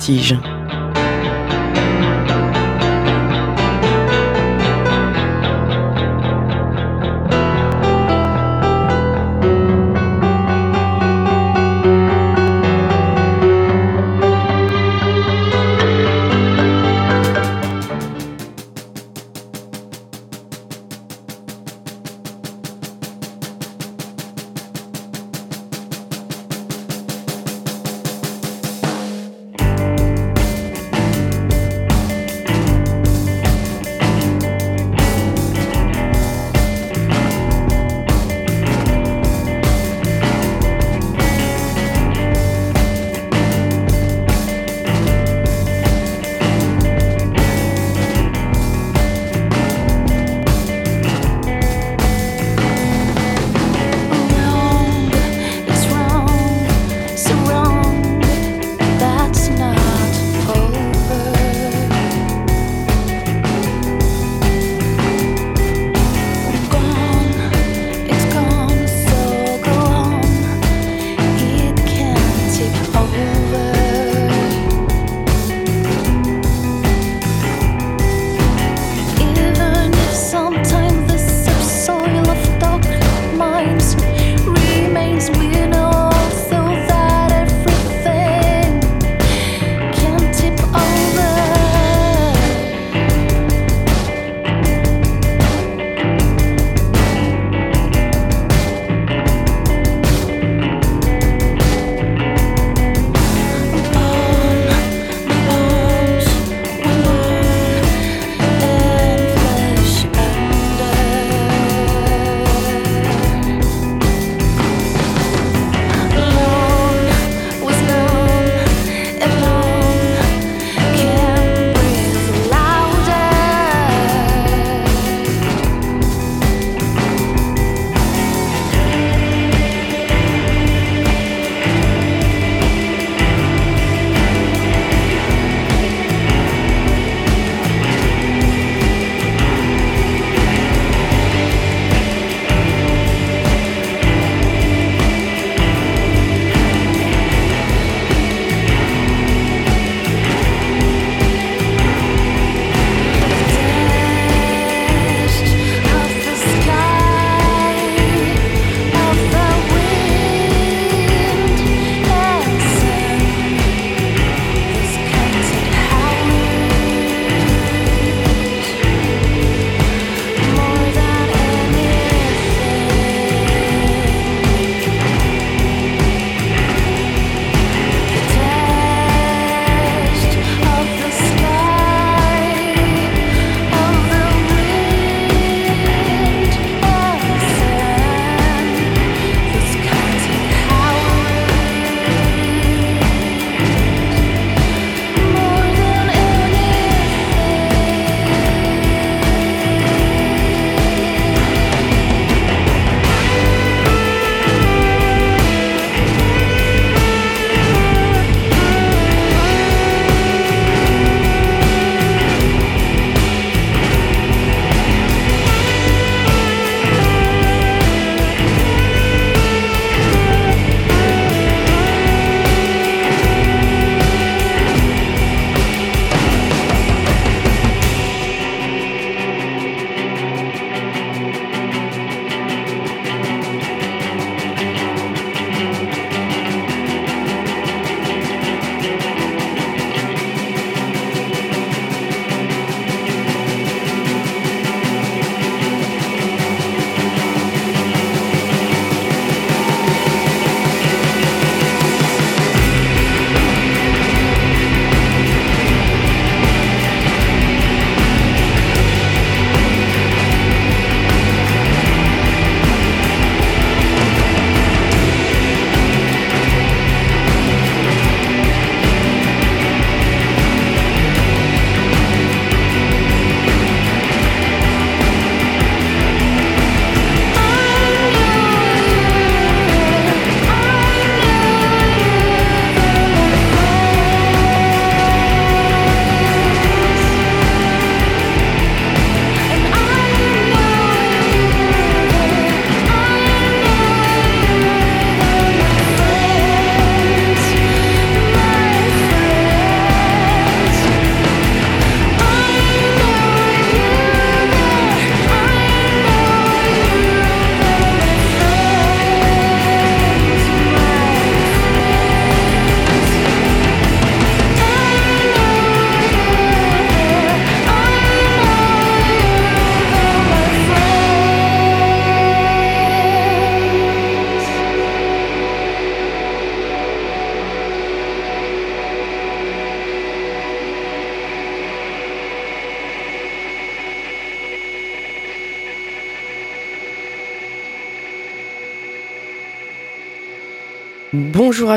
Vertige.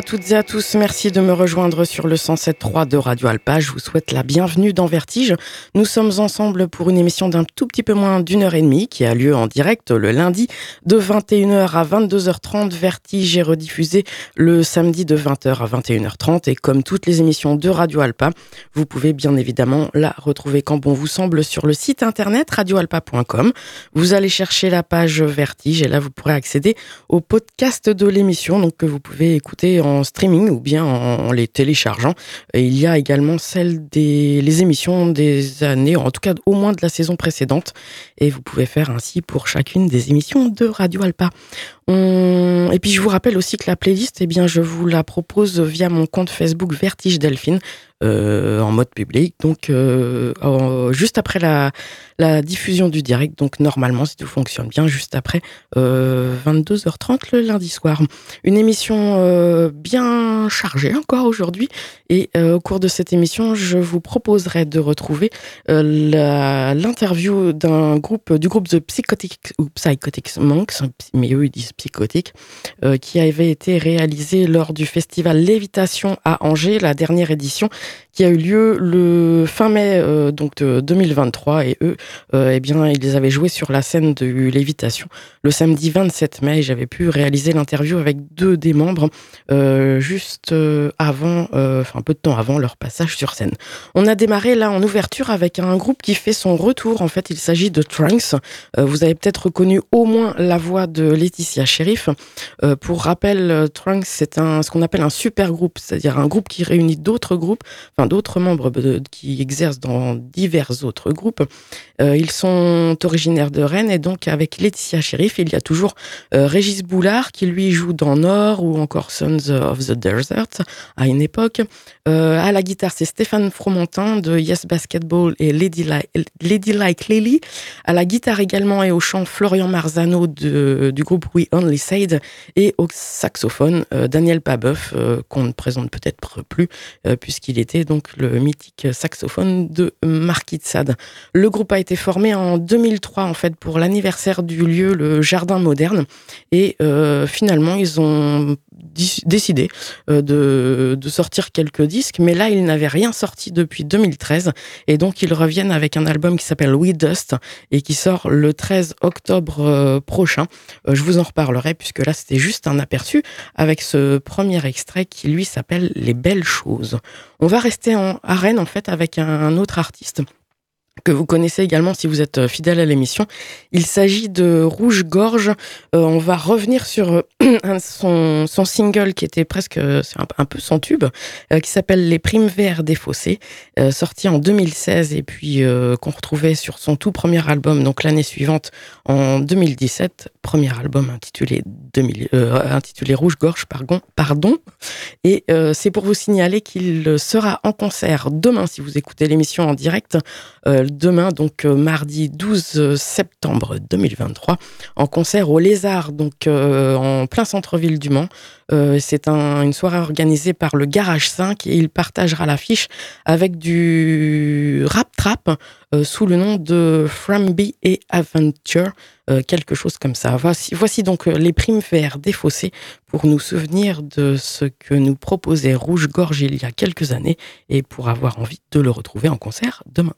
Toutes et à tous, merci de me rejoindre sur le 107.3 de Radio Alpa. Je vous souhaite la bienvenue dans Vertige. Nous sommes ensemble pour une émission d'un tout petit peu moins d'une heure et demie qui a lieu en direct le lundi de 21h à 22h30. Vertige est rediffusé le samedi de 20h à 21h30 et comme toutes les émissions de Radio Alpa, vous pouvez bien évidemment la retrouver quand bon vous semble sur le site internet radioalpa.com. Vous allez chercher la page Vertige et là vous pourrez accéder au podcast de l'émission donc que vous pouvez écouter en streaming ou bien en, les téléchargeant. Il y a également celles des émissions des années, en tout cas au moins de la saison précédente. Et vous pouvez faire ainsi pour chacune des émissions de Radio Alpa. Et puis je vous rappelle aussi que la playlist, eh bien, je vous la propose via mon compte Facebook Vertige Delphine. Euh, en mode public, donc euh, juste après la, diffusion du direct, donc normalement, si tout fonctionne bien, juste après 22h30 euh, le lundi soir. Une émission bien chargée encore aujourd'hui, et au cours de cette émission, je vous proposerai de retrouver l'interview d'un groupe, du groupe The Psychotic ou Psychotics Monks, mais eux ils disent psychotiques, qui avait été réalisé lors du festival Lévitation à Angers, la dernière édition, qui a eu lieu le fin mai euh, donc de 2023 et eux euh, eh bien ils avaient joué sur la scène de Lévitation le samedi 27 mai j'avais pu réaliser l'interview avec deux des membres euh, juste avant enfin un peu de temps avant leur passage sur scène. On a démarré là en ouverture avec un groupe qui fait son retour en fait il s'agit de Trunks. vous avez peut-être reconnu au moins la voix de Laetitia Sheriff. pour rappel Trunks c'est un ce qu'on appelle un super groupe c'est-à-dire un groupe qui réunit d'autres groupes d'autres membres qui exercent dans divers autres groupes. Euh, ils sont originaires de Rennes et donc avec Laetitia Sheriff, il y a toujours euh, Régis Boulard qui lui joue dans Nord ou encore Sons of the Desert à une époque. Euh, à la guitare, c'est Stéphane Fromentin de Yes Basketball et Lady Like, Lady like Lily. À la guitare également et au chant, Florian Marzano du groupe We Only Said et au saxophone, Daniel Pabeuf, qu'on ne présente peut-être plus puisqu'il était donc le mythique saxophone de Marquis de Sade. Le groupe a été formé en 2003 en fait pour l'anniversaire du lieu, le Jardin Moderne, et euh, finalement ils ont décidé euh, de, de, sortir quelques disques, mais là ils n'avaient rien sorti depuis 2013, et donc ils reviennent avec un album qui s'appelle We Dust et qui sort le 13 octobre euh, prochain. je vous en reparlerai puisque là c'était juste un aperçu avec ce premier extrait qui lui s'appelle Les Belles Choses. On va rester en, Rennes en fait avec un autre artiste que vous connaissez également si vous êtes euh, fidèle à l'émission. Il s'agit de Rouge Gorge. Euh, on va revenir sur euh, son, son, single qui était presque c'est un, peu son tube, qui s'appelle Les Primes Verts des Fossés, sorti en 2016 et puis qu'on retrouvait sur son tout premier album, donc l'année suivante, en 2017, premier album intitulé, 2000, intitulé Rouge Gorge, pardon. Et c'est pour vous signaler qu'il sera en concert demain, si vous écoutez l'émission en direct demain, donc euh, mardi 12 septembre 2023, en concert au Lézard, donc euh, en plein centre-ville du Mans. Euh, c'est une soirée organisée par le Garage 5 et il partagera l'affiche avec du rap trap sous le nom de Framby et Adventure, quelque chose comme ça. Voici, voici donc les primes verts défaussés pour nous souvenir de ce que nous proposait Rouge Gorge il y a quelques années et pour avoir envie de le retrouver en concert demain.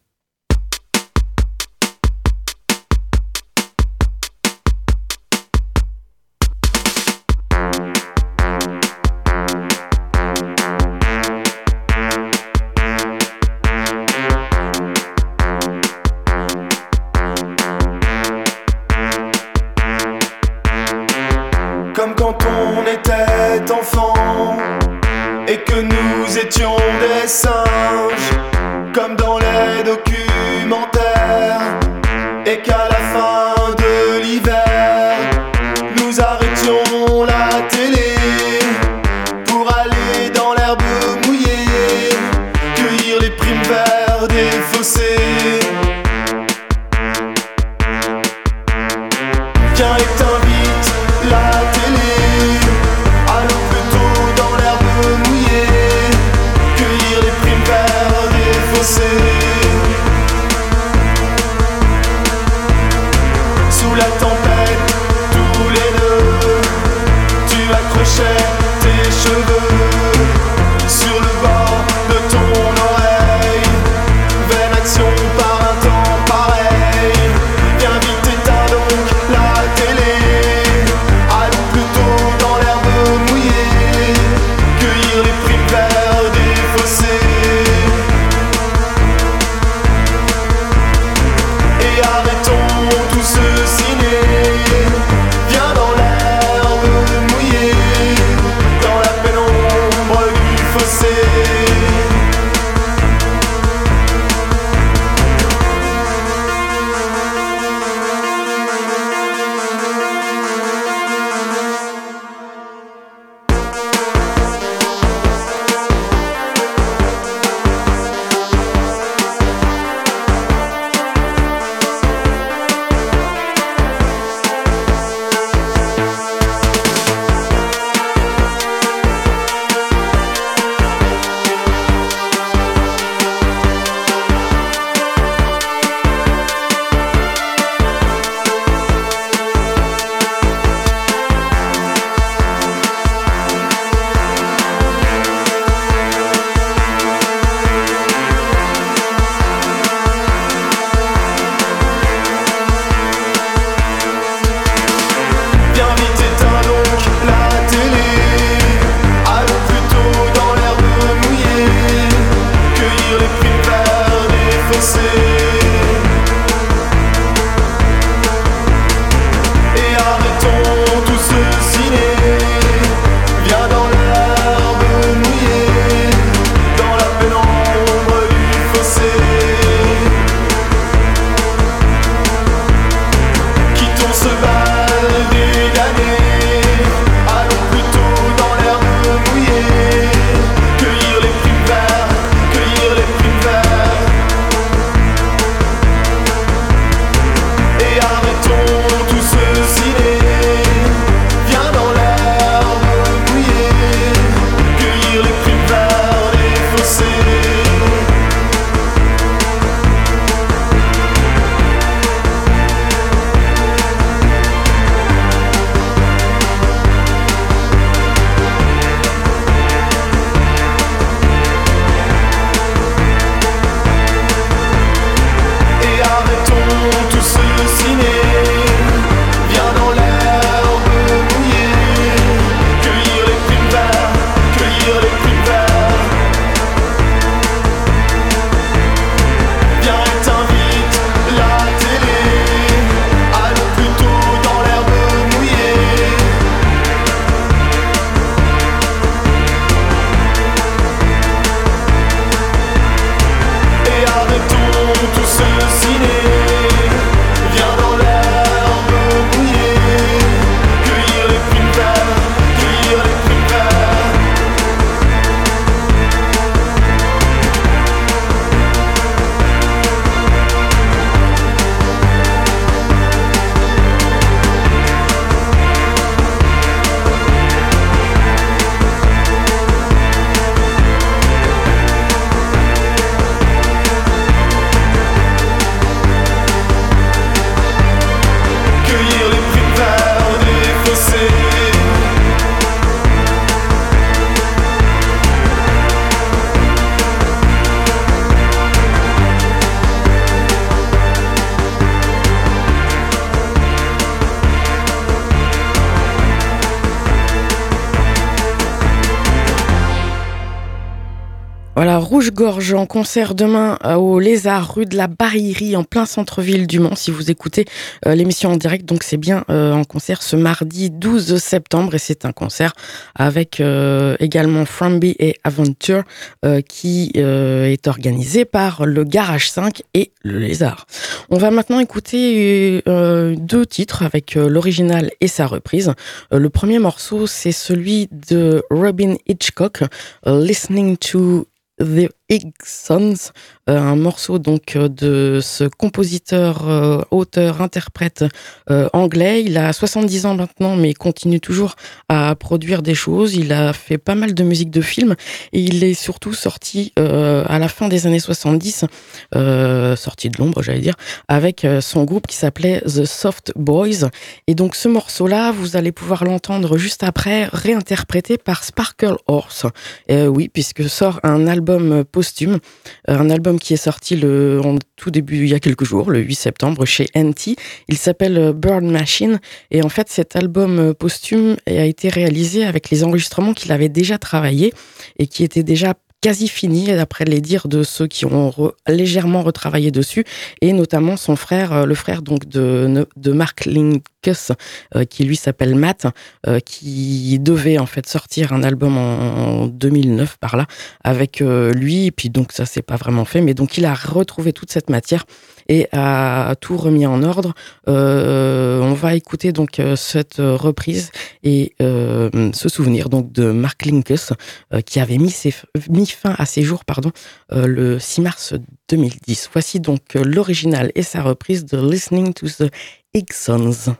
La En concert demain euh, au Lézard, rue de la Barillerie, en plein centre-ville du Mans, si vous écoutez euh, l'émission en direct. Donc c'est bien euh, en concert ce mardi 12 septembre et c'est un concert avec également Framby et Aventure qui est organisé par le Garage 5 et le Lézard. On va maintenant écouter deux titres avec l'original et sa reprise. le premier morceau, c'est celui de Robin Hitchcock, Listening to the Sons, euh, un morceau donc euh, de ce compositeur, euh, auteur, interprète anglais. Il a 70 ans maintenant, mais continue toujours à produire des choses. Il a fait pas mal de musique de film et il est surtout sorti à la fin des années 70, sorti de l'ombre, j'allais dire, avec son groupe qui s'appelait The Soft Boys. Et donc ce morceau-là, vous allez pouvoir l'entendre juste après, réinterprété par Sparkle Horse. oui, puisque sort un album posthume, un album qui est sorti le, en tout début, il y a quelques jours, le 8 septembre, chez NT. Il s'appelle euh, Burn Machine. Et en fait, cet album euh, posthume a été réalisé avec les enregistrements qu'il avait déjà travaillé et qui étaient déjà quasi fini, d'après les dires de ceux qui ont légèrement retravaillé dessus, et notamment son frère, euh, le frère donc de, de Mark Linkus, euh, qui lui s'appelle Matt, euh, qui devait en fait sortir un album en, 2009 par là avec lui, et puis donc ça s'est pas vraiment fait, mais donc il a retrouvé toute cette matière et a tout remis en ordre. Euh, on va écouter donc euh, cette reprise et euh, se souvenir de Mark Linkus qui avait mis, fin à ses jours pardon, le 6 mars 2010. Voici donc l'original et sa reprise de Listening to the Higsons.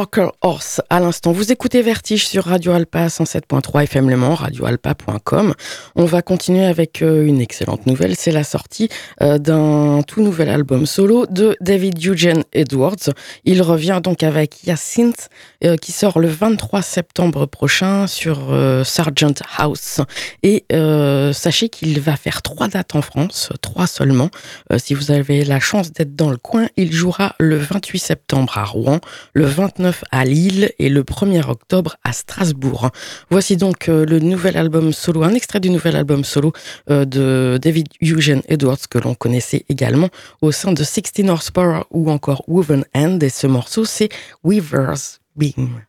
Sparkle Horse à l'instant. Vous écoutez Vertige sur Radio Alpa 107.3 FM Le Mans, radioalpa.com. On va continuer avec euh, une excellente nouvelle. C'est la sortie euh, d'un tout nouvel album solo de David Eugene Edwards. Il revient donc avec Yacinth euh, qui sort le 23 septembre prochain sur Sargent House. Et sachez qu'il va faire trois dates en France, trois seulement. si vous avez la chance d'être dans le coin, il jouera le 28 septembre à Rouen le 29 à Lille et le 1er octobre à Strasbourg. Voici donc euh, le nouvel album solo, un extrait du nouvel album solo euh, de David Eugene Edwards que l'on connaissait également au sein de 16 Horsepower ou encore Woven End et ce morceau c'est Weaver's Beam.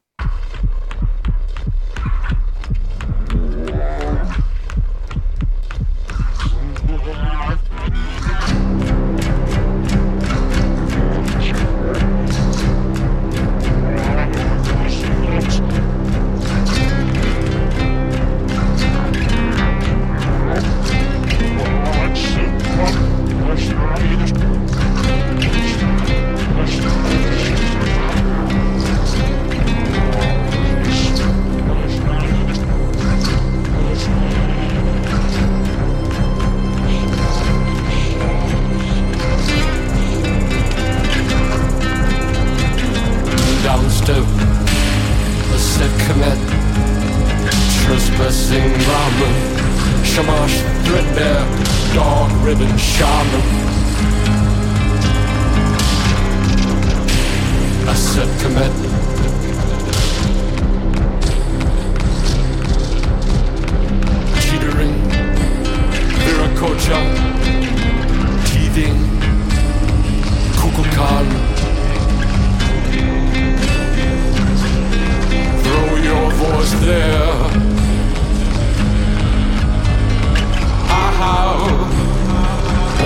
Portugal. Throw your voice there. I have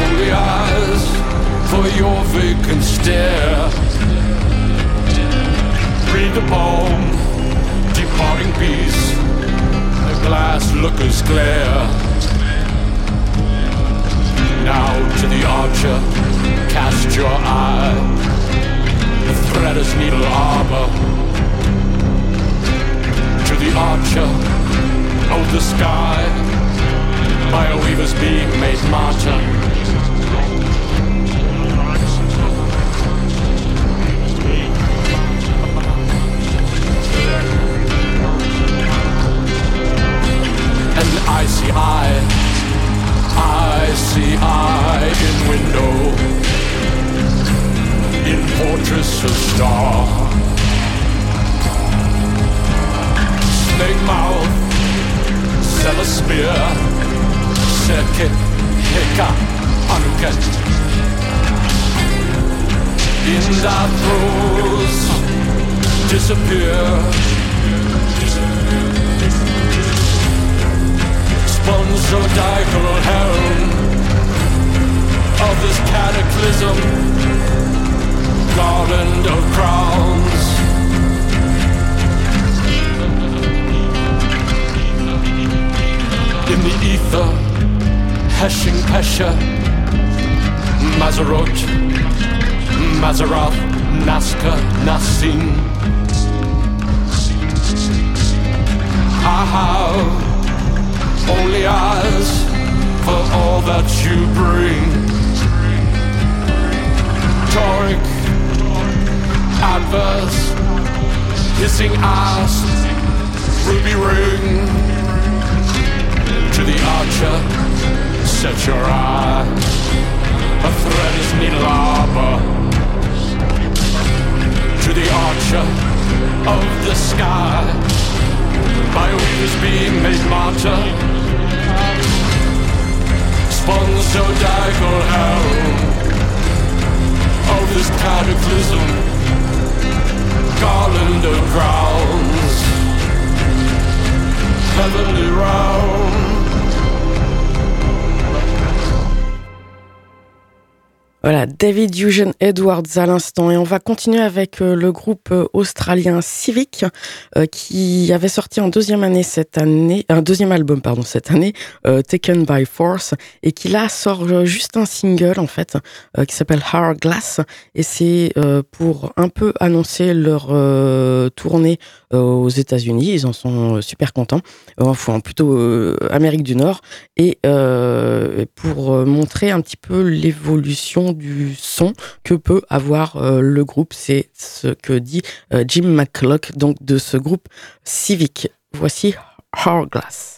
only eyes for your vacant stare. Read the poem, departing peace, a glass looker's glare. Now to the archer past your eye. The thread is needle armor. To the archer of the sky, by a weaver's beam made martyr. An icy eye, icy eye in window in Fortress of Star. Snake Mouth, Cellar Spear, Circuit, Hika, Anuket. In thy throes, disappear. Sponsodical helm of this cataclysm garland of crowns. In the ether, Heshing Pasha, Mazarot, Mazarath, Nazca, Nassim. Ah, how only eyes for all that you bring. Toric Hartvers, Hissing Ass, Ruby ring. To the archer, set your eyes. A thread is needle arbor. To the archer of the sky, by wings being made martyr spun so diagonal of this cataclysm garland of crowns, heavenly round. Voilà, David Eugene Edwards à l'instant. Et on va continuer avec euh, le groupe euh, australien Civic, euh, qui avait sorti en deuxième année cette année, un deuxième album, pardon, cette année, Taken by Force, et qui là sort juste un single, en fait, qui s'appelle Hourglass. Et c'est pour un peu annoncer leur tournée aux États-Unis. Ils en sont super contents. Enfin, plutôt Amérique du Nord. Et pour montrer un petit peu l'évolution du son que peut avoir euh, le groupe. C'est ce que dit euh, Jim McClock, donc de ce groupe Civic. Voici Hourglass.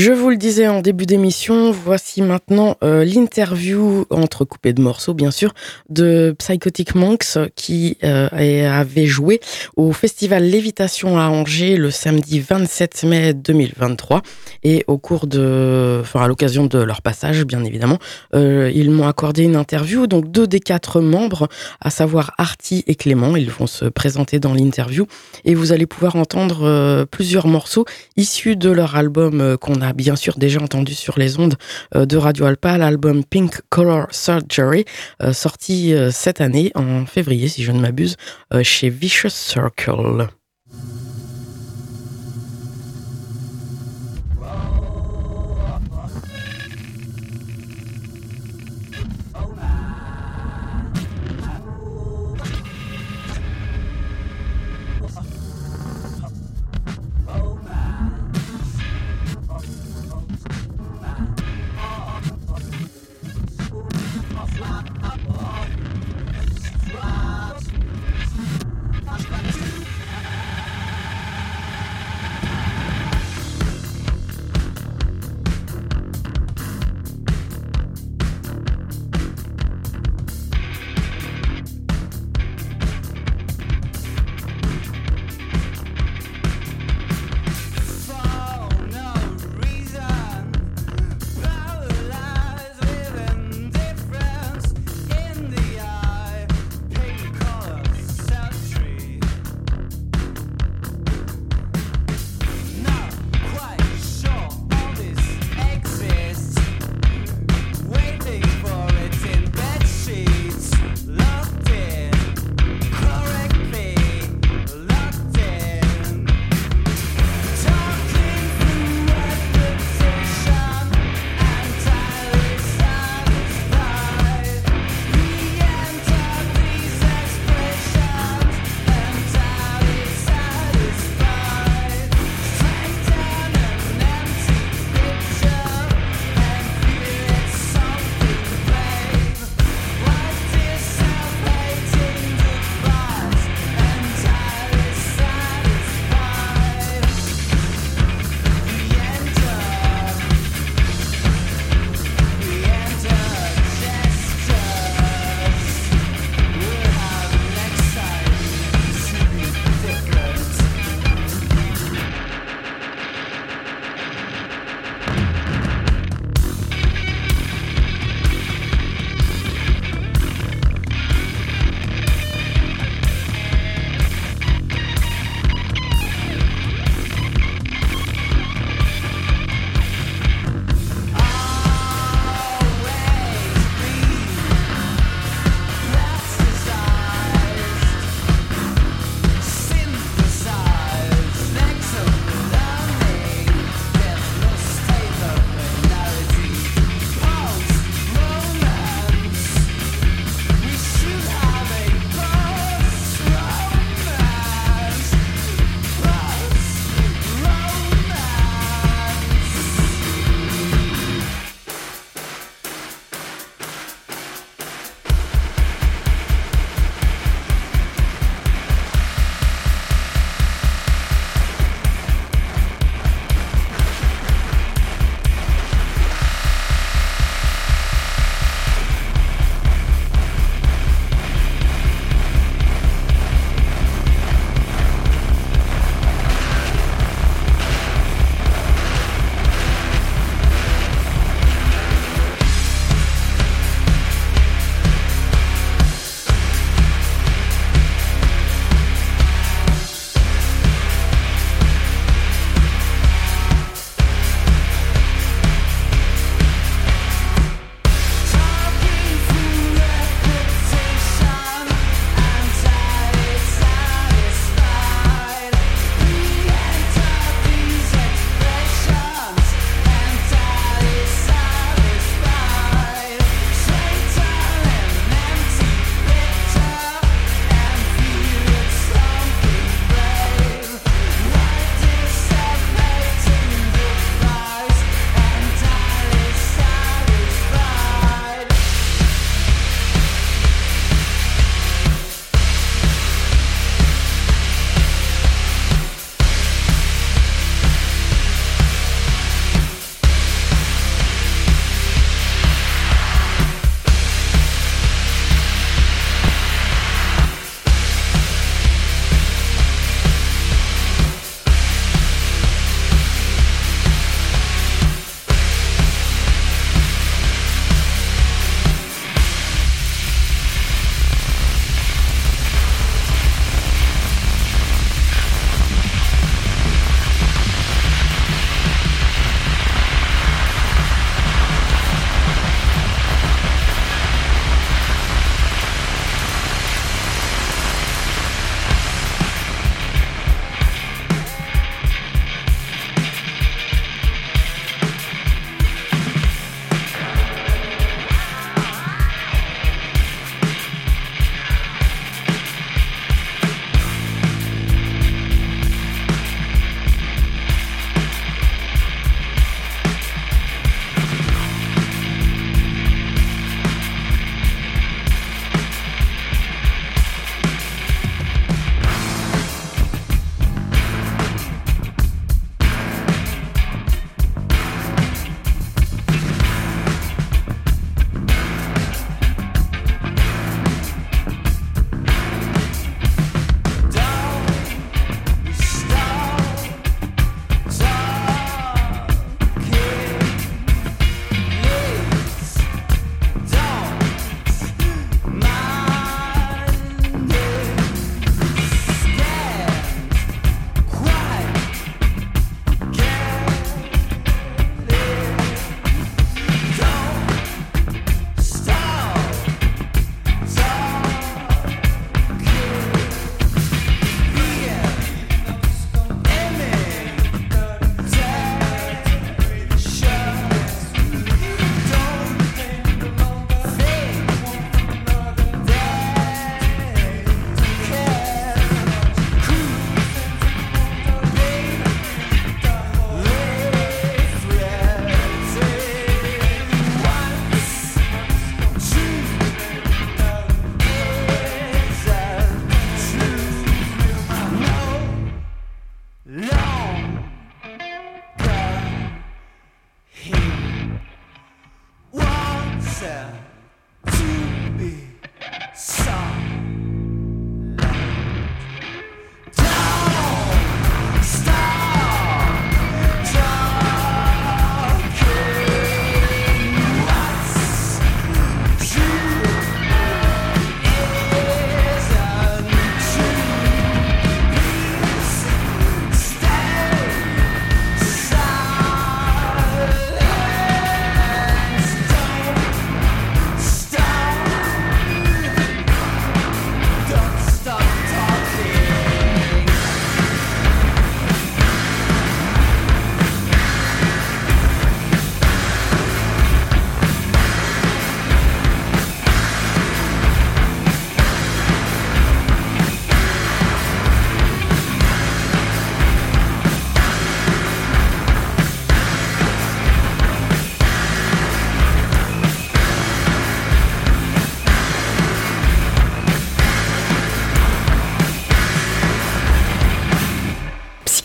Je vous le disais en début d'émission, voici maintenant euh, l'interview entrecoupée de morceaux, bien sûr, de Psychotic Monks qui euh, avait joué au festival Lévitation à Angers le samedi 27 mai 2023. Et au cours de, enfin à l'occasion de leur passage, bien évidemment, euh, ils m'ont accordé une interview. Donc deux des quatre membres, à savoir Artie et Clément, ils vont se présenter dans l'interview et vous allez pouvoir entendre plusieurs morceaux issus de leur album qu'on a bien déjà entendu sur les ondes euh, de Radio Alpa l'album Pink Color Surgery, euh, sorti euh, cette année en février si je ne m'abuse chez Vicious Circle.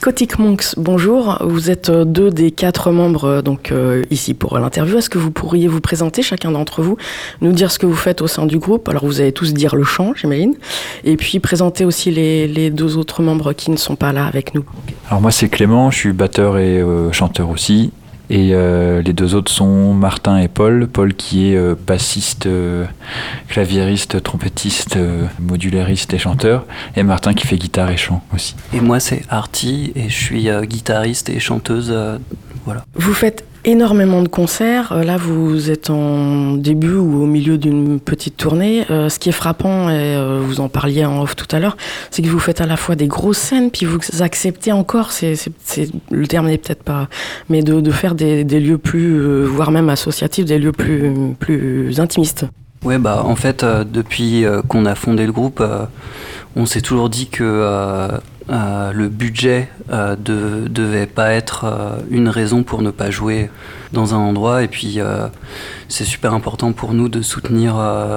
Psychotic Monks, bonjour. Vous êtes euh, deux des quatre membres euh, donc euh, ici pour l'interview. Est-ce que vous pourriez vous présenter chacun d'entre vous, nous dire ce que vous faites au sein du groupe? Alors vous allez tous dire le chant, j'imagine, et puis présenter aussi les, les, deux autres membres qui ne sont pas là avec nous. Alors moi c'est Clément, je suis batteur et chanteur aussi. Et euh, les deux autres sont Martin et Paul. Paul qui est euh, bassiste, euh, claviériste, trompettiste, modulariste et chanteur. Et Martin qui fait guitare et chant aussi. Et moi c'est Artie et je suis guitariste et chanteuse. voilà. Vous faites énormément de concerts. Euh, là, vous êtes en début ou au milieu d'une petite tournée. Euh, ce qui est frappant, et euh, vous en parliez en off tout à l'heure, c'est que vous faites à la fois des grosses scènes, puis vous acceptez encore, le terme n'est peut-être pas, mais de, faire des, lieux plus, voire même associatifs, des lieux plus, plus intimistes. Ouais, bah en fait, depuis qu'on a fondé le groupe, on s'est toujours dit que euh, le budget euh, de, devait pas être euh, une raison pour ne pas jouer dans un endroit. Et puis, c'est super important pour nous de soutenir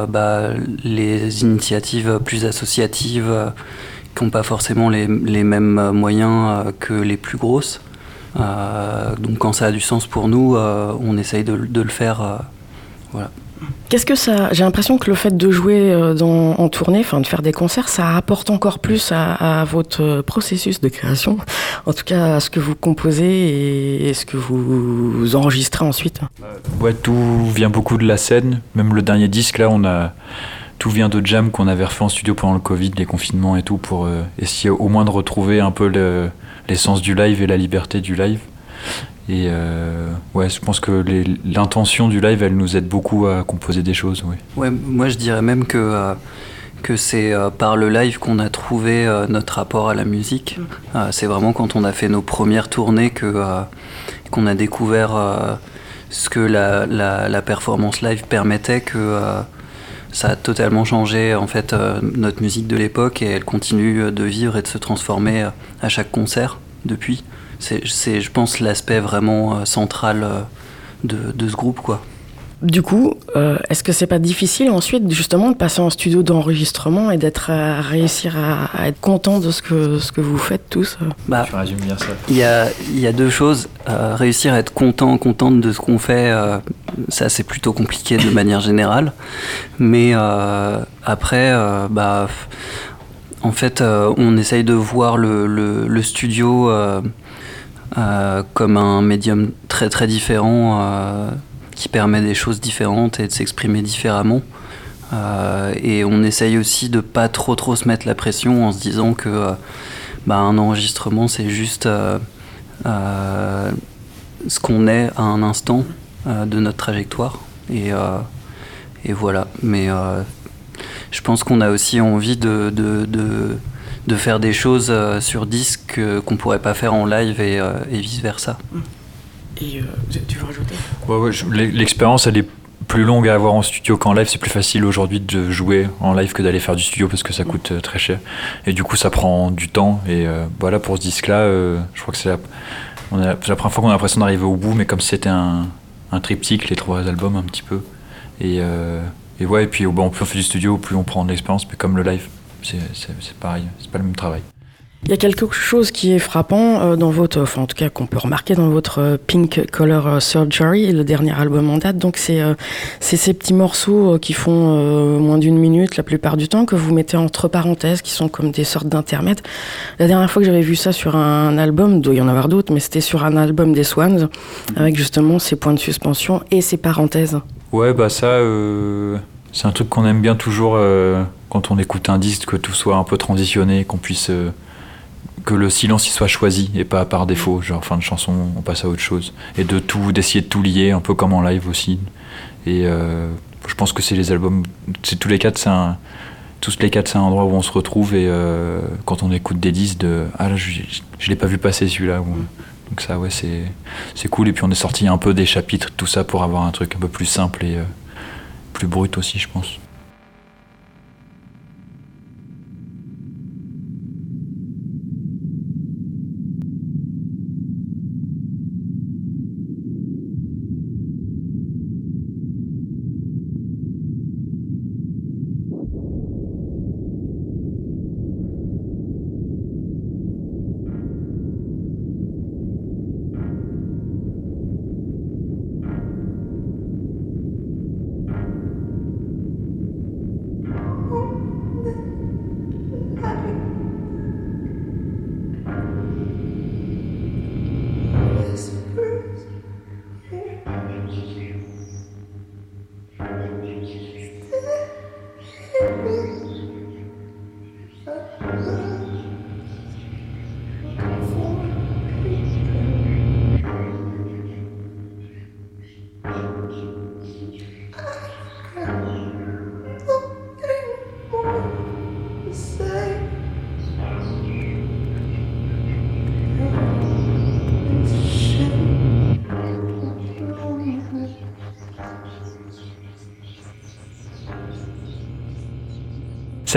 bah, les initiatives plus associatives qui n'ont pas forcément les, les mêmes moyens que les plus grosses. donc, quand ça a du sens pour nous, on essaye de, de le faire. voilà. Qu'est-ce que ça J'ai l'impression que le fait de jouer euh, en tournée, enfin de faire des concerts, ça apporte encore plus à, votre processus de création, en tout cas à ce que vous composez et ce que vous enregistrez ensuite. Ouais, tout vient beaucoup de la scène. Même le dernier disque, là, on a tout vient de jam qu'on avait refait en studio pendant le Covid, les confinements et tout, pour euh, essayer au moins de retrouver un peu l'essence du live et la liberté du live. Et euh, ouais, je pense que l'intention du live, elle nous aide beaucoup à composer des choses. Ouais, ouais moi je dirais même que, euh, que c'est euh, par le live qu'on a trouvé notre rapport à la musique. Mm. c'est vraiment quand on a fait nos premières tournées que qu'on a découvert ce que la, la, la, performance live permettait, que ça a totalement changé en fait notre musique de l'époque et elle continue de vivre et de se transformer à chaque concert depuis c'est, je pense, l'aspect vraiment euh, central euh, de, de, ce groupe, quoi. Du coup, euh, est-ce que c'est pas difficile ensuite justement de passer en studio d'enregistrement et d'être à réussir à, être content de ce que ce que vous faites tous Bah, tu résumes bien ça. Il y a il y a deux choses. réussir à être content, contente de ce qu'on fait, ça c'est plutôt compliqué de manière générale. Mais après, bah en fait, on essaye de voir le, le, le studio euh, comme un médium très très différent euh, qui permet des choses différentes et de s'exprimer différemment. Euh, et on essaye aussi de pas trop trop se mettre la pression en se disant que bah, un enregistrement c'est juste ce qu'on est à un instant de notre trajectoire. Et, voilà. Mais je pense qu'on a aussi envie de de faire des choses euh, sur disque qu'on pourrait pas faire en live et, euh, vice versa. Et euh, tu veux rajouter ouais, L'expérience, elle est plus longue à avoir en studio qu'en live. C'est plus facile aujourd'hui de jouer en live que d'aller faire du studio parce que ça coûte très cher. Et du coup, ça prend du temps. Et voilà, pour ce disque-là, je crois que c'est la, la, première fois qu'on a l'impression d'arriver au bout, mais comme c'était un, un, triptyque, les trois albums un petit peu. Et, et ouais, et puis bon, plus on fait du studio, plus on prend de l'expérience, mais comme le live, c'est pareil, c'est pas le même travail. Il y a quelque chose qui est frappant euh, dans votre, enfin en tout cas qu'on peut remarquer dans votre euh, Pink Color euh, Surgery, le dernier album en date. Donc c'est ces petits morceaux qui font moins d'une minute la plupart du temps que vous mettez entre parenthèses, qui sont comme des sortes d'intermèdes. La dernière fois que j'avais vu ça sur un album, il doit y en avoir d'autres, mais c'était sur un album des Swans avec justement ces points de suspension et ces parenthèses. Ouais, bah ça, c'est un truc qu'on aime bien toujours quand on écoute un disque, que tout soit un peu transitionné, qu'on puisse. Euh, que le silence y soit choisi et pas par défaut, genre fin de chanson, on passe à autre chose. Et de tout, d'essayer de tout lier, un peu comme en live aussi. Et euh, je pense que c'est les albums, c'est tous les quatre, c'est un, tous les quatre, c'est un endroit où on se retrouve et euh, quand on écoute des disques de ah là, je, je l'ai pas vu passer celui-là. Donc ça, ouais, c'est, c'est cool. Et puis on est sorti un peu des chapitres, tout ça pour avoir un truc un peu plus simple et plus brut aussi, je pense.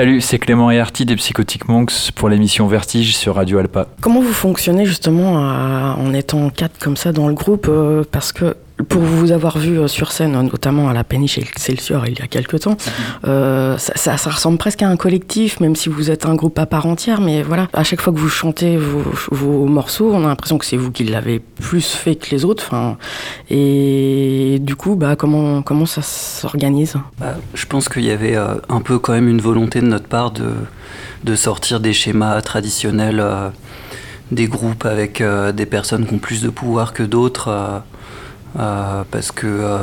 Salut, c'est Clément et des Psychotic Monks pour l'émission Vertige sur Radio Alpa. Comment vous fonctionnez justement en étant quatre comme ça dans le groupe euh, Parce que pour vous avoir vu euh, sur scène, notamment à la Péniche Excelsior il y a quelques temps, euh, ça, ressemble presque à un collectif, même si vous êtes un groupe à part entière. Mais voilà, à chaque fois que vous chantez vos, morceaux, on a l'impression que c'est vous qui l'avez plus fait que les autres. Enfin, et du coup, bah, comment, comment ça s'organise? Bah, Je pense qu'il y avait euh, un peu quand même une volonté de notre part de, de sortir des schémas traditionnels. des groupes avec des personnes qui ont plus de pouvoir que d'autres euh, parce que euh,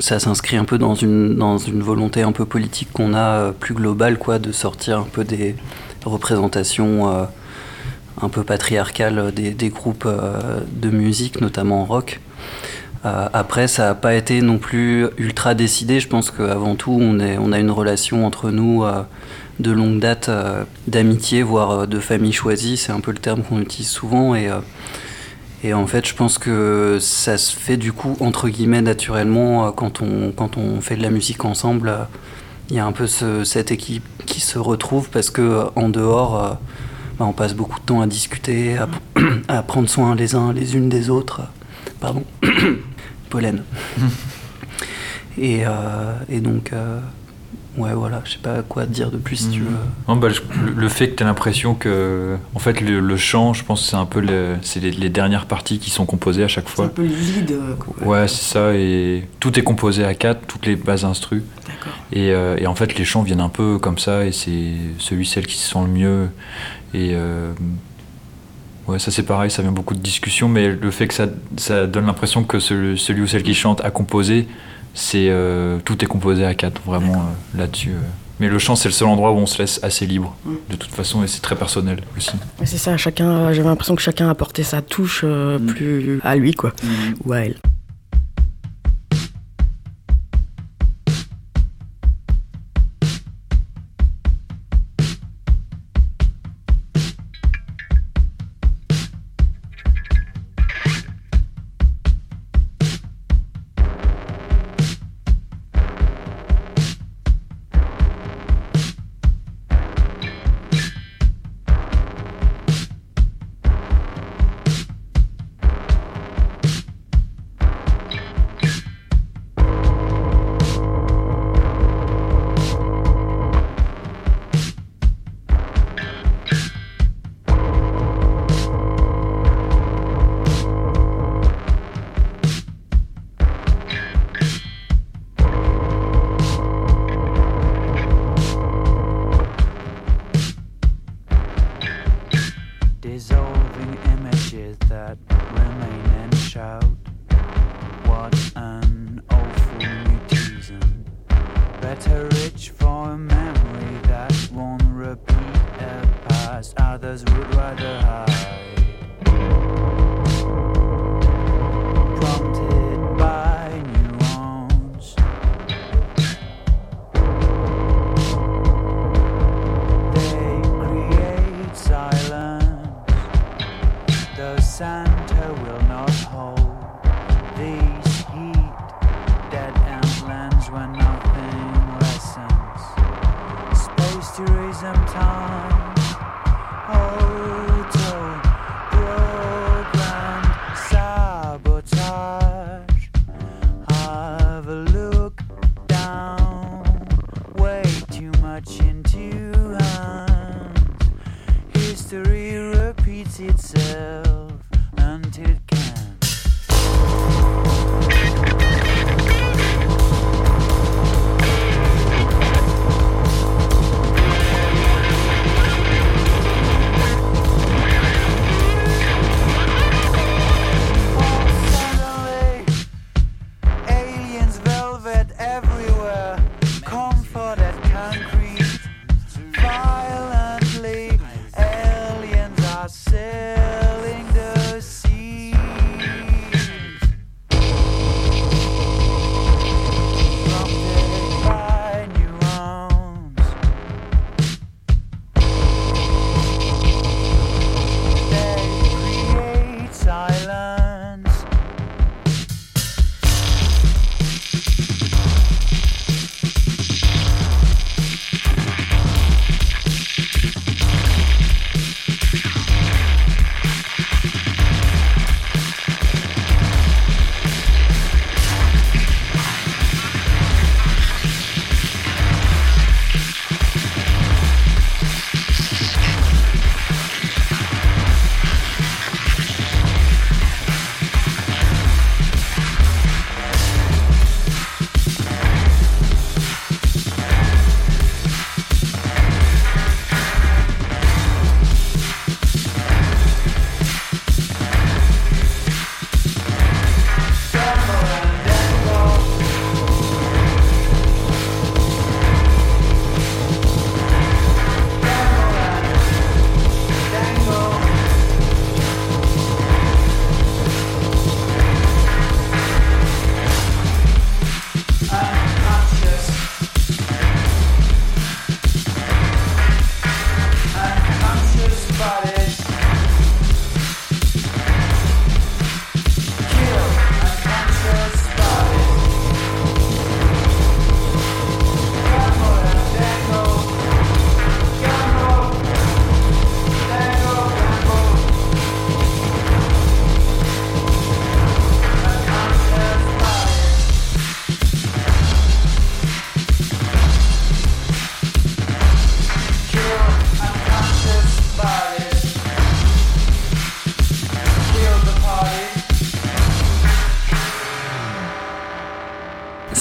ça s'inscrit un peu dans une, dans une volonté un peu politique qu'on a euh, plus globale, quoi, de sortir un peu des représentations un peu patriarcales des, groupes de musique, notamment rock. après, ça n'a pas été non plus ultra décidé. Je pense qu'avant tout, on, est, on a une relation entre nous de longue date d'amitié, voire de famille choisie. C'est un peu le terme qu'on utilise souvent. Et et en fait, je pense que ça se fait du coup, entre guillemets, naturellement, euh, quand on, quand on fait de la musique ensemble. Euh, il y a un peu cette équipe qui se retrouve parce que euh, en dehors, bah, on passe beaucoup de temps à discuter, à, prendre soin les uns les unes des autres. Pardon, pollen. et, et, donc, Ouais, voilà, je sais pas quoi dire de plus si tu hmm. veux. Bah, le, fait que tu as l'impression que, en fait, le, chant, je pense que c'est un peu c'est les, dernières parties qui sont composées à chaque fois. C'est un peu le lead. Euh, ouais, c'est ça, et tout est composé à quatre, toutes les bases instru. Et, euh, et, en fait, les chants viennent un peu comme ça, et c'est celui, celle qui se sent le mieux. Et euh, ouais, ça c'est pareil, ça vient beaucoup de discussions, mais le fait que ça, ça donne l'impression que celui ou celle qui chante a composé, c'est euh, tout est composé à quatre vraiment euh, là-dessus. Euh. Mais le chant, c'est le seul endroit où on se laisse assez libre, mm. de toute façon, et c'est très personnel aussi. C'est ça, chacun, j'avais l'impression que chacun apportait sa touche mm. plus à lui, quoi, mm. ou à elle. As would rather hide. Prompted by neurons, they create silence. The Santa will not hold these heat, dead lands when nothing lessens. Space, to reason, time.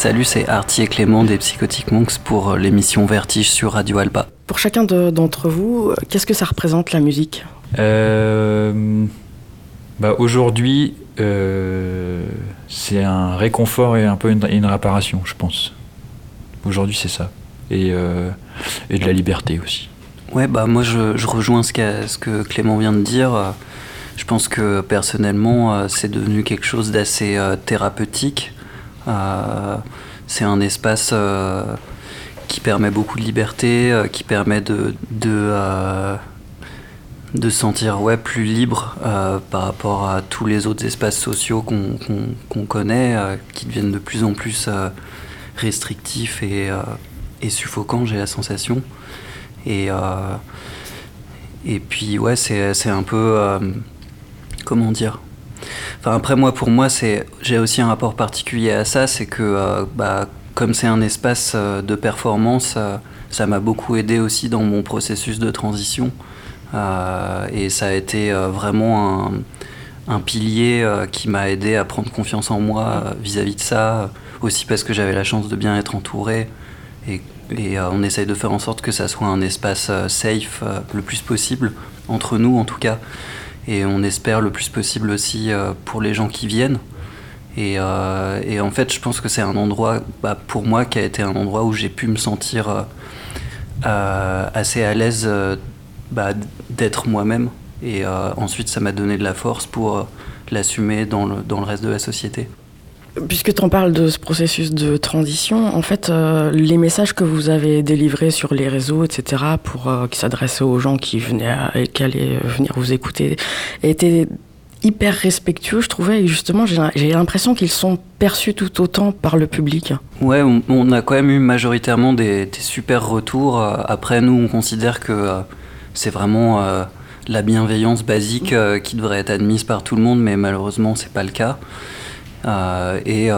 Salut, c'est Artie et Clément des Psychotic Monks pour l'émission Vertige sur Radio Alba. Pour chacun d'entre vous, qu'est-ce que ça représente la musique? Euh, bah Aujourd'hui, euh, c'est un réconfort et un peu une, réparation, je pense. Aujourd'hui, c'est ça. Et, euh, et, de la liberté aussi. Ouais, bah moi, je, je rejoins ce, ce, que Clément vient de dire. Je pense que personnellement, c'est devenu quelque chose d'assez thérapeutique. C'est un espace qui permet beaucoup de liberté, euh, qui permet de, de, euh, sentir ouais, plus libre euh, par rapport à tous les autres espaces sociaux qu'on connaît, qui deviennent de plus en plus restrictifs et, et suffocants, j'ai la sensation. Et, et puis, ouais, c'est un peu. comment dire Après, moi, pour moi, j'ai aussi un rapport particulier à ça, c'est que bah, comme c'est un espace euh, de performance, euh, ça m'a beaucoup aidé aussi dans mon processus de transition. Euh, et ça a été vraiment un, pilier qui m'a aidé à prendre confiance en moi vis-à-vis de ça. Aussi parce que j'avais la chance de bien être entouré. Et, on essaye de faire en sorte que ça soit un espace safe le plus possible, entre nous en tout cas. Et on espère le plus possible aussi pour les gens qui viennent. Euh, et, en fait, je pense que c'est un endroit, bah, pour moi, qui a été un endroit où j'ai pu me sentir euh, euh, assez à l'aise bah, d'être moi-même. Et ensuite, ça m'a donné de la force pour l'assumer dans le, dans le reste de la société. Puisque tu en parles de ce processus de transition, en fait, les messages que vous avez délivrés sur les réseaux, etc., pour qui s'adressaient aux gens qui venaient qui allaient venir vous écouter, étaient hyper respectueux, je trouvais, et justement, j'ai l'impression qu'ils sont perçus tout autant par le public. Ouais, on, a quand même eu majoritairement des, super retours. Euh, après, nous, on considère que euh, c'est vraiment euh, la bienveillance basique qui devrait être admise par tout le monde, mais malheureusement, c'est pas le cas. Et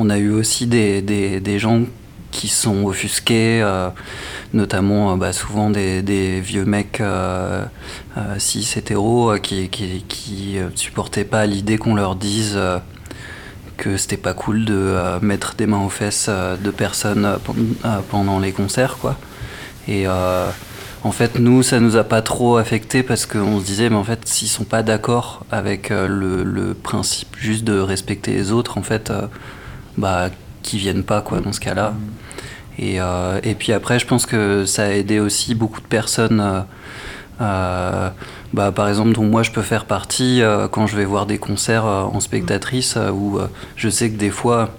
on a eu aussi des, des, gens qui sont offusqués, euh, notamment euh, bah, souvent des, vieux mecs euh, cis hétéros qui, qui, supportaient pas l'idée qu'on leur dise que c'était pas cool de mettre des mains aux fesses de personnes pendant les concerts quoi. En fait, nous, ça nous a pas trop affecté parce qu'on se disait, mais en fait, s'ils sont pas d'accord avec le, le, principe juste de respecter les autres, en fait, bah qui viennent pas quoi dans ce cas-là. Et, euh, et, puis après, je pense que ça a aidé aussi beaucoup de personnes. Euh, euh, bah, par exemple, dont moi je peux faire partie quand je vais voir des concerts en spectatrice, où je sais que des fois,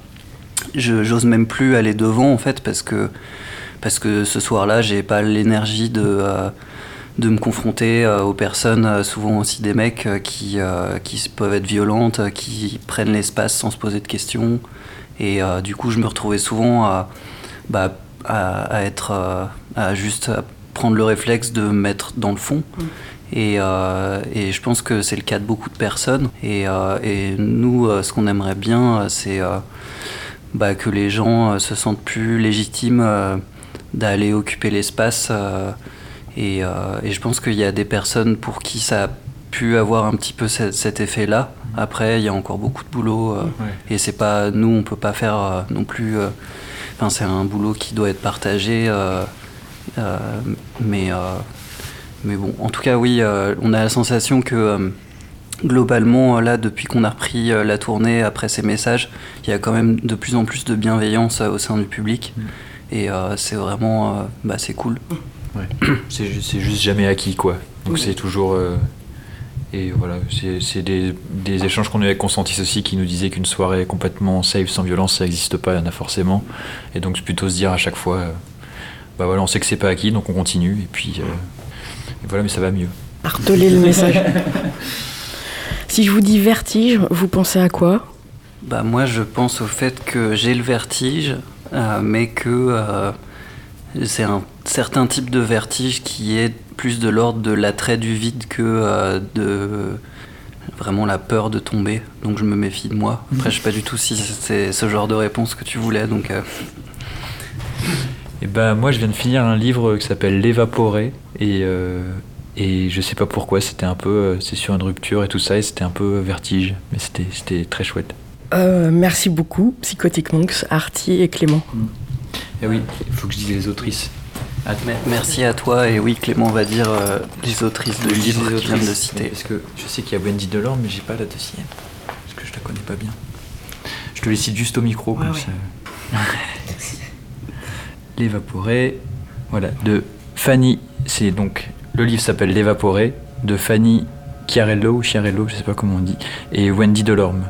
j'ose même plus aller devant en fait, parce que, parce que ce soir-là, j'ai pas l'énergie de de me confronter aux personnes, souvent aussi des mecs qui, qui peuvent être violentes, qui prennent l'espace sans se poser de questions. Et euh, du coup, je me retrouvais souvent à, bah, à, être, euh, à juste prendre le réflexe de me mettre dans le fond. Mm. Et, euh, et, je pense que c'est le cas de beaucoup de personnes. Et, et nous, ce qu'on aimerait bien, c'est bah, que les gens se sentent plus légitimes d'aller occuper l'espace. Et, et, je pense qu'il y a des personnes pour qui ça a pu avoir un petit peu cet effet-là. Après, il y a encore beaucoup de boulot euh, et c'est pas nous, on peut pas faire euh, non plus. Euh, enfin, c'est un boulot qui doit être partagé, mais mais bon, en tout cas, oui, on a la sensation que globalement, là, depuis qu'on a repris la tournée après ces messages, il y a quand même de plus en plus de bienveillance au sein du public. Et c'est vraiment, bah, c'est cool. C'est juste, juste, jamais acquis, quoi. Donc c'est toujours, et voilà, c'est des, des, échanges qu'on a eu avec Constantis aussi qui nous disait qu'une soirée complètement safe, sans violence, ça n'existe pas, il y en a forcément. Et donc c'est plutôt se dire à chaque fois, euh, bah voilà, on sait que c'est pas acquis, donc on continue, et puis euh, voilà, mais ça va mieux. Marteler le message. si je vous dis vertige, vous pensez à quoi? Bah moi je pense au fait que j'ai le vertige, euh, mais que c'est un certain type de vertige qui est plus de l'ordre de l'attrait du vide que euh, de vraiment la peur de tomber. Donc je me méfie de moi. Après, je sais pas du tout si c'est ce genre de réponse que tu voulais. Donc. Euh. Et eh ben moi, je viens de finir un livre qui s'appelle L'évaporé et euh, et je sais pas pourquoi. C'était un peu, c'est sur une rupture et tout ça, et c'était un peu vertige, mais c'était c'était très chouette. Euh, merci beaucoup, Psychotic Monks, Artie et Clément. Et eh oui, il faut que je dise les autrices. Merci à toi, et oui, Clément va dire euh, les autrices de livres qu'il vient de citer. Parce que je sais qu'il y a Wendy Delorme, mais j'ai pas la deuxième. Parce que je la connais pas bien. Je te les cite juste au micro, comme ça. L'évaporé, voilà, de Fanny, c'est donc, le livre s'appelle L'évaporé, de Fanny Chiarello ou Chiarello, je sais pas comment on dit, et Wendy Delorme.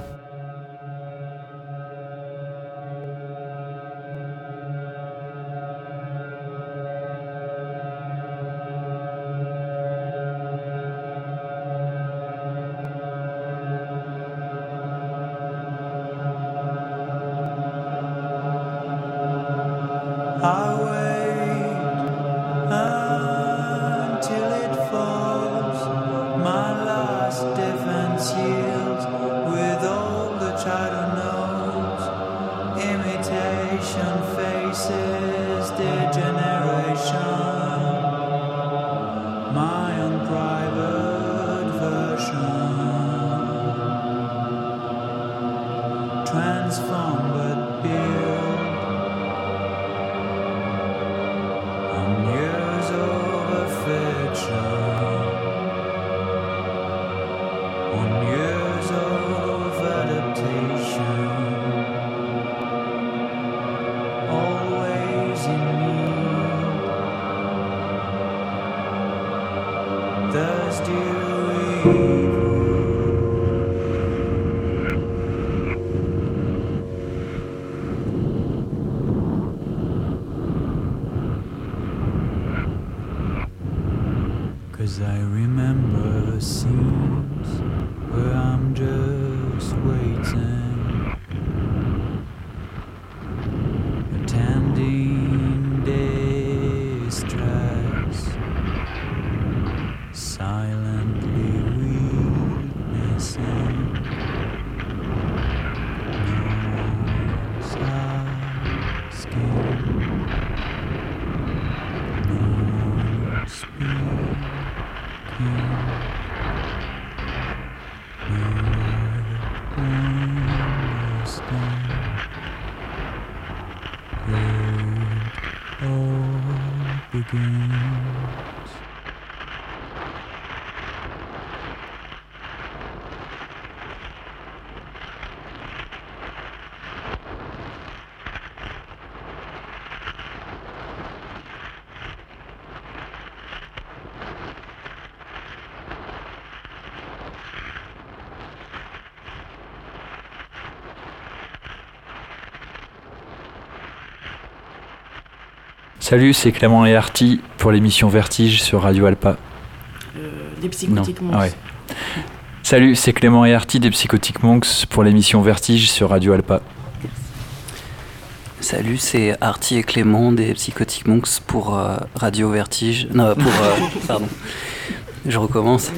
Salut, c'est Clément et Artie pour l'émission Vertige sur Radio Alpa. Euh, des Psychotiques Monks. Ah Salut, c'est Clément et Artie des Psychotiques Monks pour l'émission Vertige sur Radio Alpa. Salut, c'est Artie et Clément des Psychotiques Monks pour euh, Radio Vertige. Non, pour. Euh, pardon. Je recommence.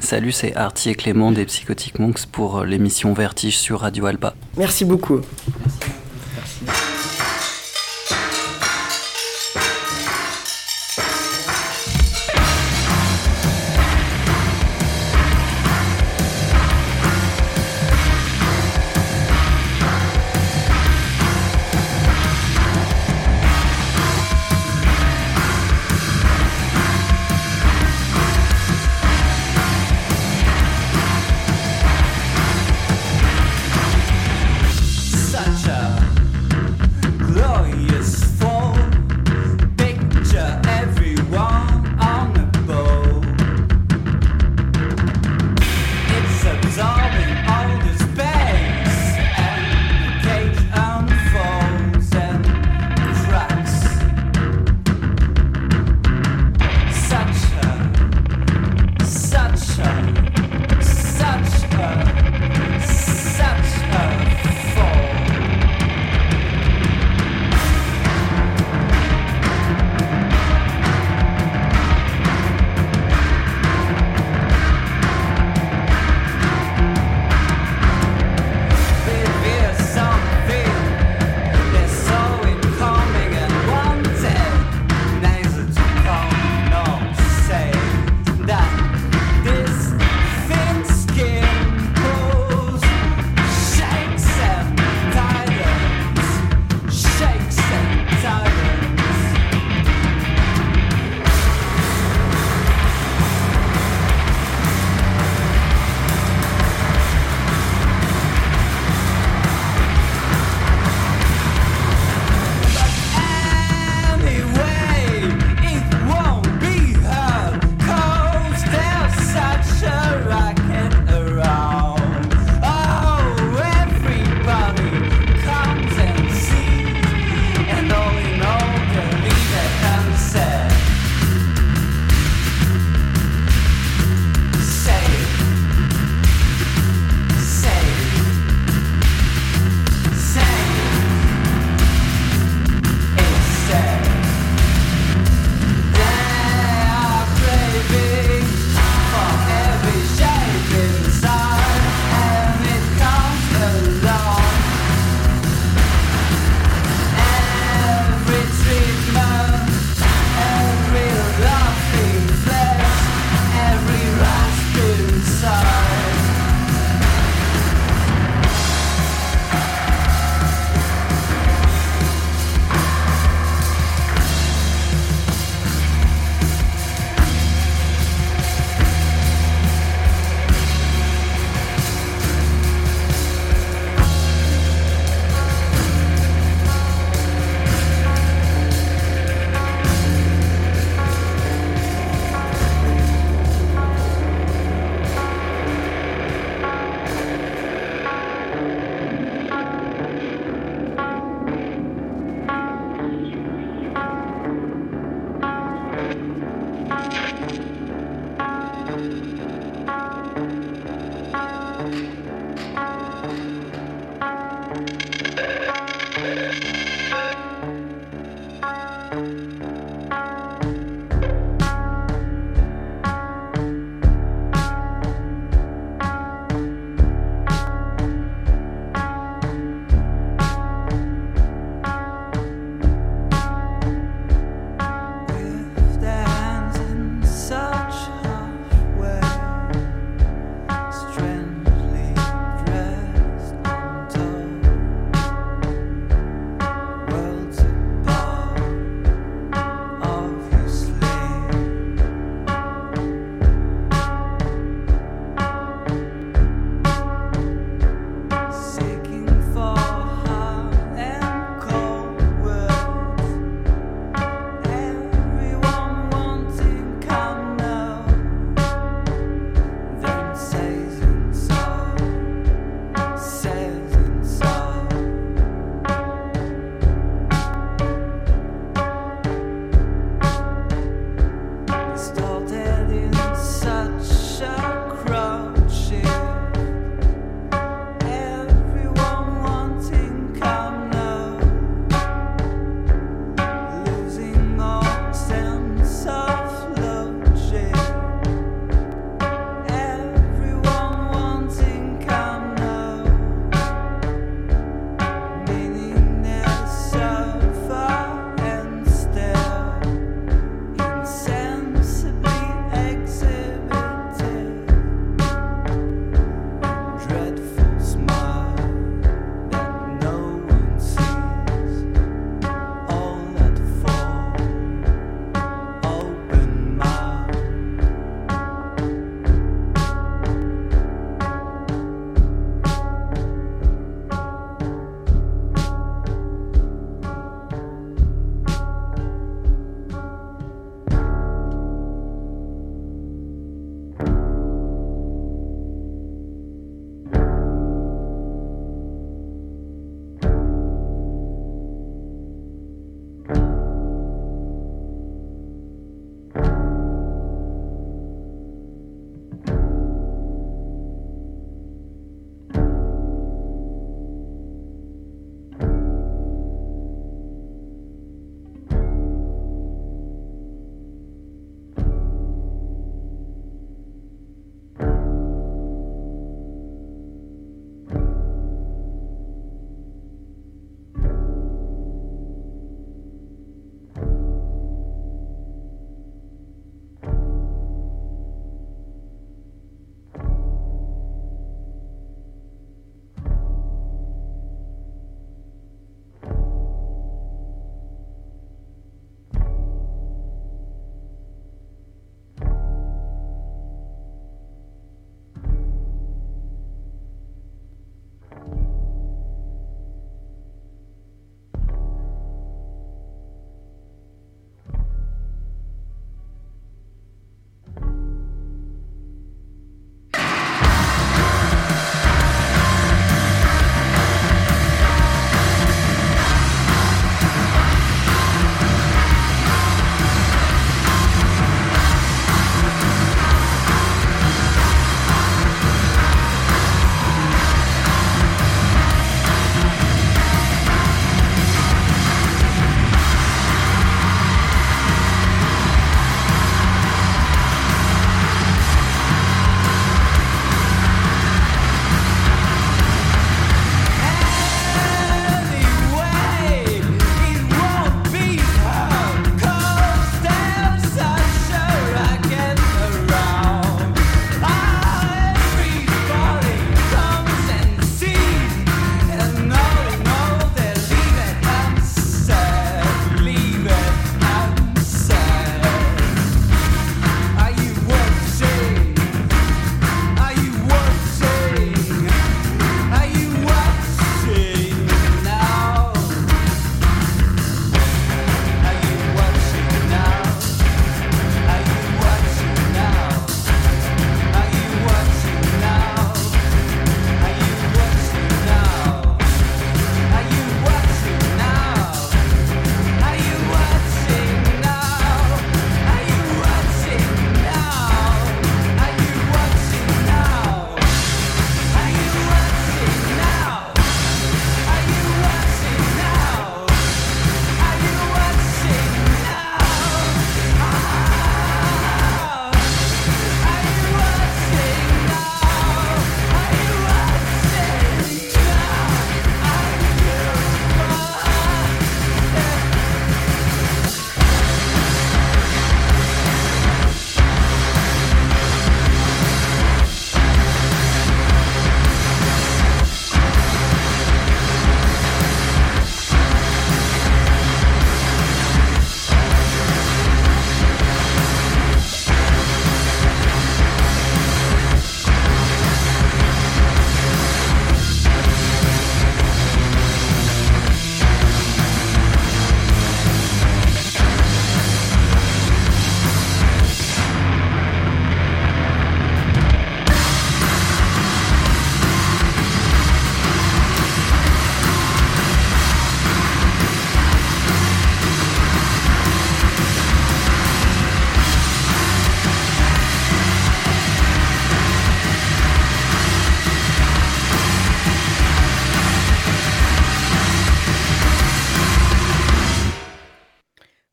Salut, c'est Artie et Clément des Psychotiques Monks pour l'émission Vertige sur Radio Alpa. Merci beaucoup.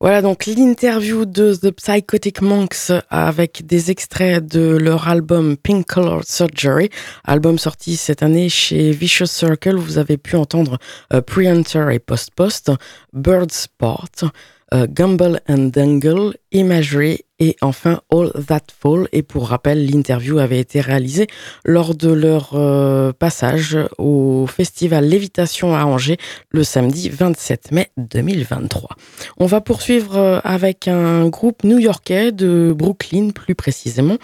Voilà donc l'interview de The Psychotic Monks avec des extraits de leur album Pink Color Surgery, album sorti cette année chez Vicious Circle. Vous avez pu entendre euh, Pre-Enter et Post-Post, Bird Sport, euh, Gumble and Dangle, Imagery et enfin All That Fall. Et pour rappel, l'interview avait été réalisée lors de leur euh, passage au festival Lévitation à Angers le samedi 27 mai 2023. On va poursuivre euh, avec un groupe new-yorkais de Brooklyn plus précisément.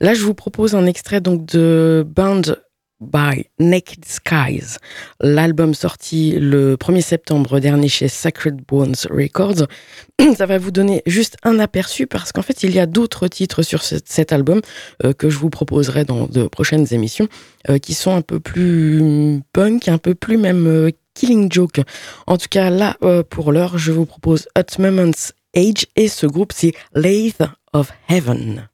Là, je vous propose un extrait donc de Band by Naked Skies, l'album sorti le 1er septembre dernier chez Sacred Bones Records. Ça va vous donner juste un aperçu parce qu'en fait, il y a d'autres titres sur cet album euh, que je vous proposerai dans de prochaines émissions euh, qui sont un peu plus punk, un peu plus même euh, Killing Joke. En tout cas, là, pour l'heure, je vous propose At Moment's Age et ce groupe, c'est Lathe of Heaven.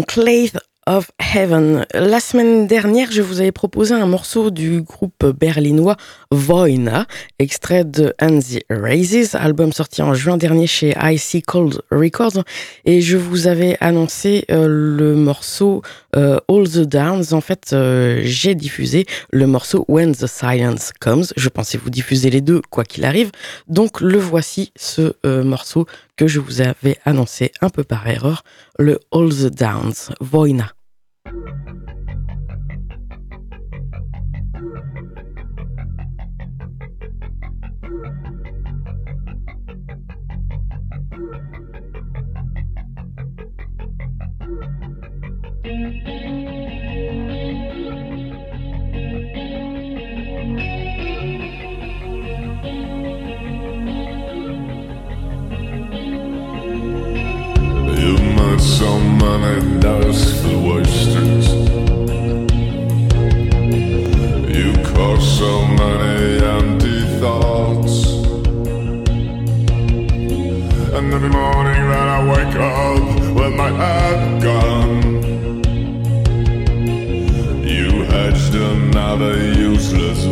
Voilà, donc Lathe of Heaven. La semaine dernière, je vous avais proposé un morceau du groupe berlinois Voina, extrait de And the Raises, album sorti en juin dernier chez Icy Cold Records. Et je vous avais annoncé euh, le morceau euh, All the Downs. En fait, euh, j'ai diffusé le morceau When the Silence Comes. Je pensais vous diffuser les deux, quoi qu'il arrive. Donc, le voici, ce morceau que je vous avais annoncé un peu par erreur, le All the Downs, Voina. Someone so many empty thoughts. And every morning that I wake up with my head gone, you hedged another useless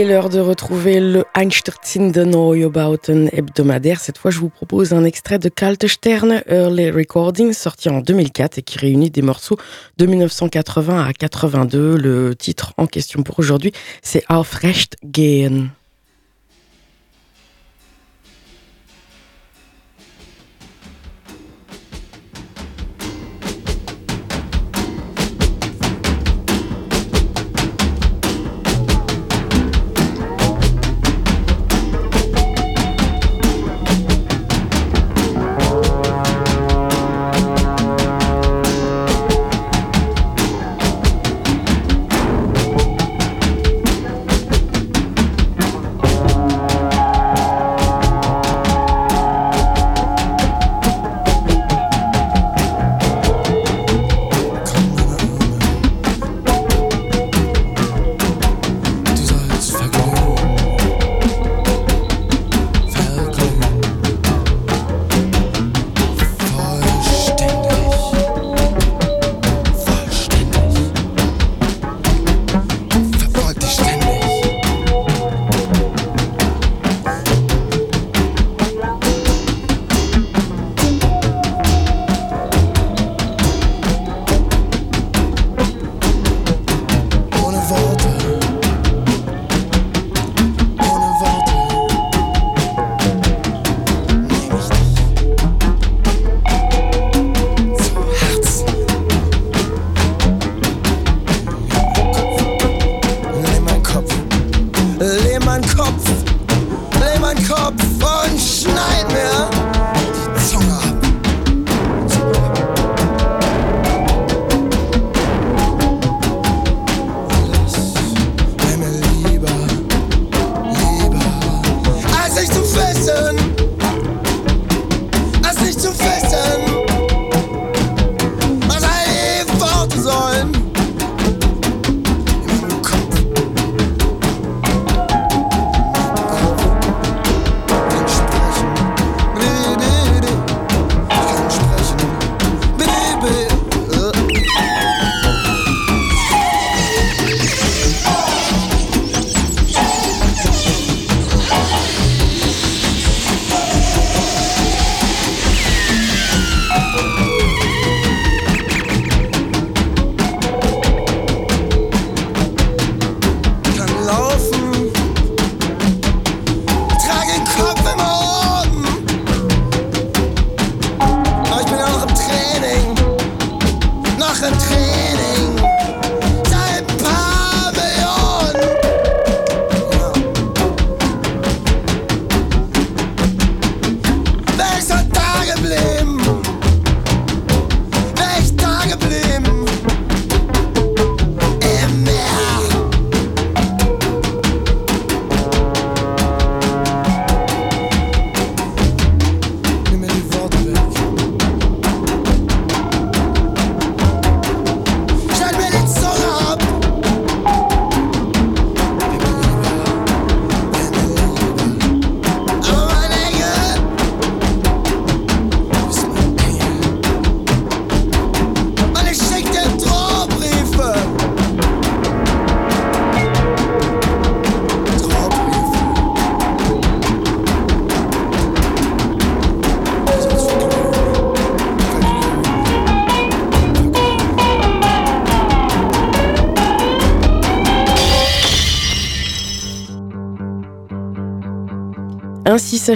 est l'heure de retrouver le Einstürzenden Neubauten hebdomadaire. Cette fois, je vous propose un extrait de Kalte Sterne Early Recording, sorti en 2004 et qui réunit des morceaux de 1980 à 82. Le titre en question pour aujourd'hui, c'est Aufrecht gehen.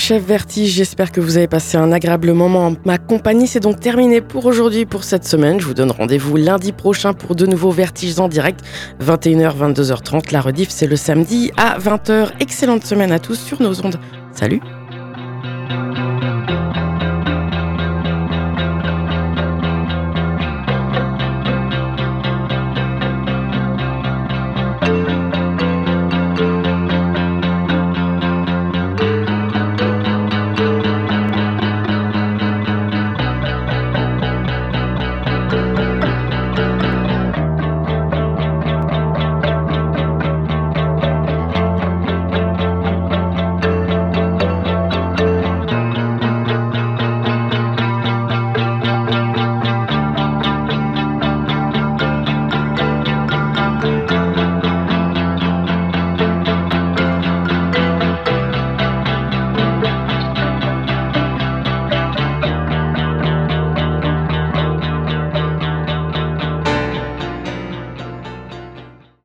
S'achève Vertige. J'espère que vous avez passé un agréable moment en ma compagnie. C'est donc terminé pour aujourd'hui, pour cette semaine. Je vous donne rendez-vous lundi prochain pour de nouveaux Vertiges en direct, 21h, 22h30. La rediff, c'est le samedi à 20h. Excellente semaine à tous sur nos ondes. Salut!